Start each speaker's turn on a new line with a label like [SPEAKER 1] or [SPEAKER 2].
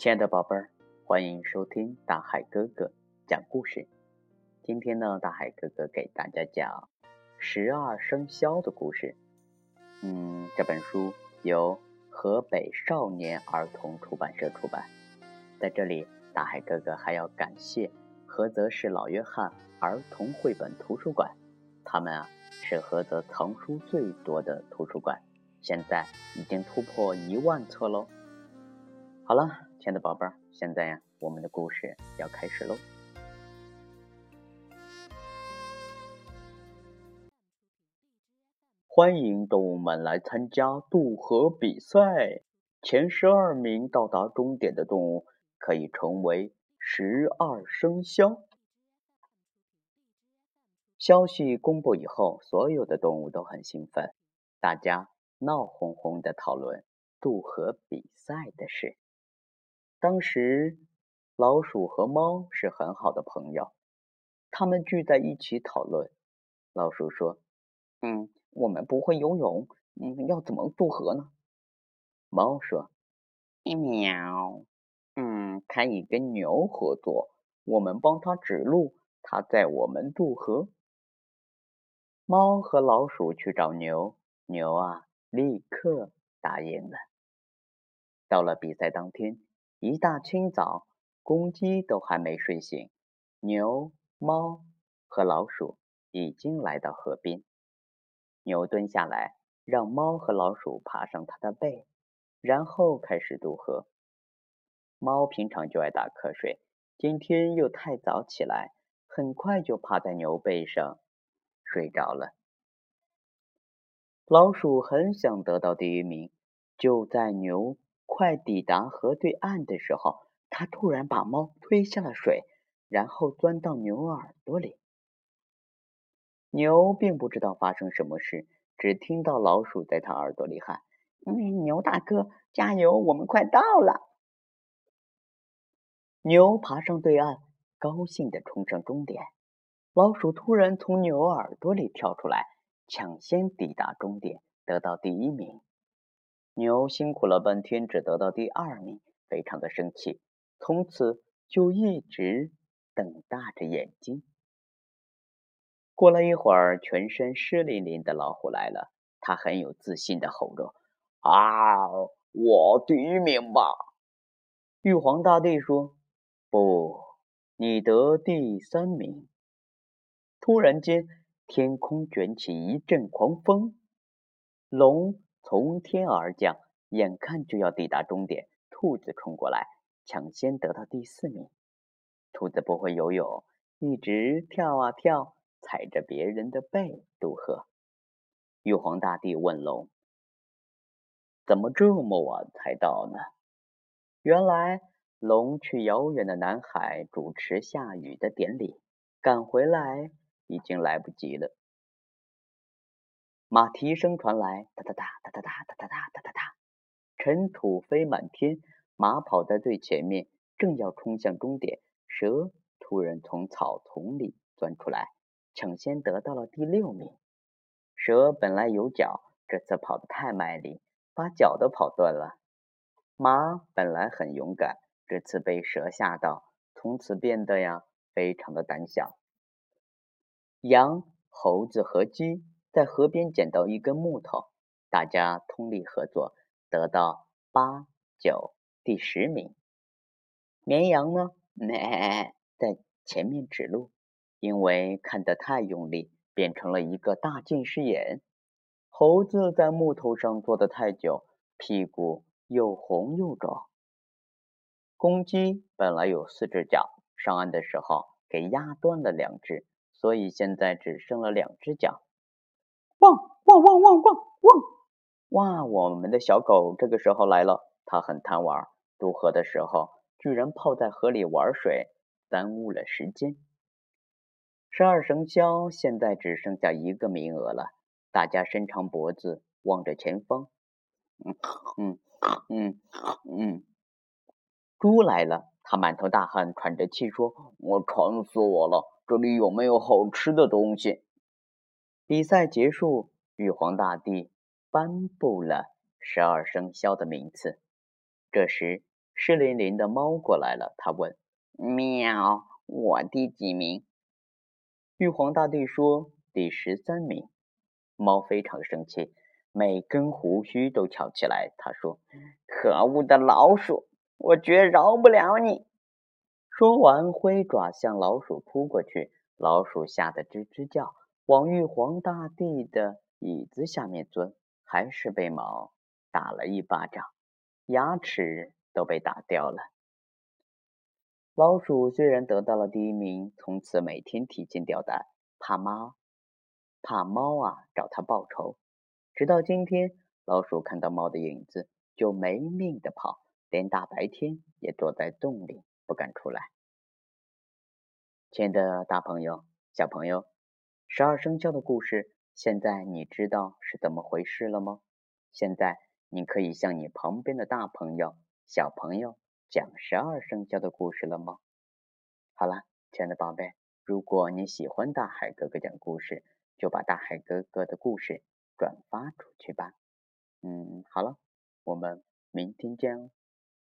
[SPEAKER 1] 亲爱的宝贝儿，欢迎收听大海哥哥讲故事。今天呢，大海哥哥给大家讲十二生肖的故事。嗯，这本书由河北少年儿童出版社出版。在这里，大海哥哥还要感谢菏泽市老约翰儿童绘本图书馆，他们啊是菏泽藏书最多的图书馆，现在已经突破一万册喽。好了。亲爱的宝贝儿，现在呀，我们的故事要开始喽！欢迎动物们来参加渡河比赛，前十二名到达终点的动物可以成为十二生肖。消息公布以后，所有的动物都很兴奋，大家闹哄哄的讨论渡河比赛的事。当时，老鼠和猫是很好的朋友，他们聚在一起讨论。老鼠说：“嗯，我们不会游泳，嗯，要怎么渡河呢？”猫说：“喵，嗯，可以跟牛合作，我们帮他指路，他载我们渡河。”猫和老鼠去找牛，牛啊，立刻答应了。到了比赛当天。一大清早，公鸡都还没睡醒，牛、猫和老鼠已经来到河边。牛蹲下来，让猫和老鼠爬上它的背，然后开始渡河。猫平常就爱打瞌睡，今天又太早起来，很快就趴在牛背上睡着了。老鼠很想得到第一名，就在牛。快抵达河对岸的时候，他突然把猫推下了水，然后钻到牛耳朵里。牛并不知道发生什么事，只听到老鼠在他耳朵里喊：“牛大哥，加油，我们快到了！”牛爬上对岸，高兴地冲上终点。老鼠突然从牛耳朵里跳出来，抢先抵达终点，得到第一名。牛辛苦了半天，只得到第二名，非常的生气，从此就一直瞪大着眼睛。过了一会儿，全身湿淋淋的老虎来了，他很有自信的吼着：“啊，我第一名吧！”玉皇大帝说：“不，你得第三名。”突然间，天空卷起一阵狂风，龙。从天而降，眼看就要抵达终点，兔子冲过来，抢先得到第四名。兔子不会游泳，一直跳啊跳，踩着别人的背渡河。玉皇大帝问龙：“怎么这么晚才到呢？”原来龙去遥远的南海主持下雨的典礼，赶回来已经来不及了。马蹄声传来，哒哒哒哒哒哒哒哒哒哒哒，尘土飞满天，马跑在最前面，正要冲向终点，蛇突然从草丛里钻出来，抢先得到了第六名。蛇本来有脚，这次跑得太卖力，把脚都跑断了。马本来很勇敢，这次被蛇吓到，从此变得呀非常的胆小。羊、猴子和鸡。在河边捡到一根木头，大家通力合作，得到八九第十名。绵羊呢，咩在前面指路，因为看得太用力，变成了一个大近视眼。猴子在木头上坐得太久，屁股又红又肿。公鸡本来有四只脚，上岸的时候给压断了两只，所以现在只剩了两只脚。汪汪汪汪汪汪！哇，我们的小狗这个时候来了，它很贪玩，渡河的时候居然泡在河里玩水，耽误了时间。十二生肖现在只剩下一个名额了，大家伸长脖子望着前方。嗯嗯嗯嗯，猪来了，它满头大汗，喘着气说：“我馋死我了，这里有没有好吃的东西？”比赛结束，玉皇大帝颁布了十二生肖的名次。这时，湿淋淋的猫过来了，他问：“
[SPEAKER 2] 喵，我第几名？”
[SPEAKER 1] 玉皇大帝说：“第十三名。”猫非常生气，每根胡须都翘起来。他说：“
[SPEAKER 2] 可恶的老鼠，我绝饶不了你！”
[SPEAKER 1] 说完，挥爪向老鼠扑过去。老鼠吓得吱吱叫，往玉皇大帝的椅子下面钻，还是被猫打了一巴掌，牙齿都被打掉了。老鼠虽然得到了第一名，从此每天提心吊胆，怕猫，怕猫啊找他报仇。直到今天，老鼠看到猫的影子就没命的跑，连大白天也躲在洞里不敢出来。亲爱的大朋友、小朋友，十二生肖的故事，现在你知道是怎么回事了吗？现在你可以向你旁边的大朋友、小朋友。讲十二生肖的故事了吗？好了，亲爱的宝贝，如果你喜欢大海哥哥讲故事，就把大海哥哥的故事转发出去吧。嗯，好了，我们明天见哦。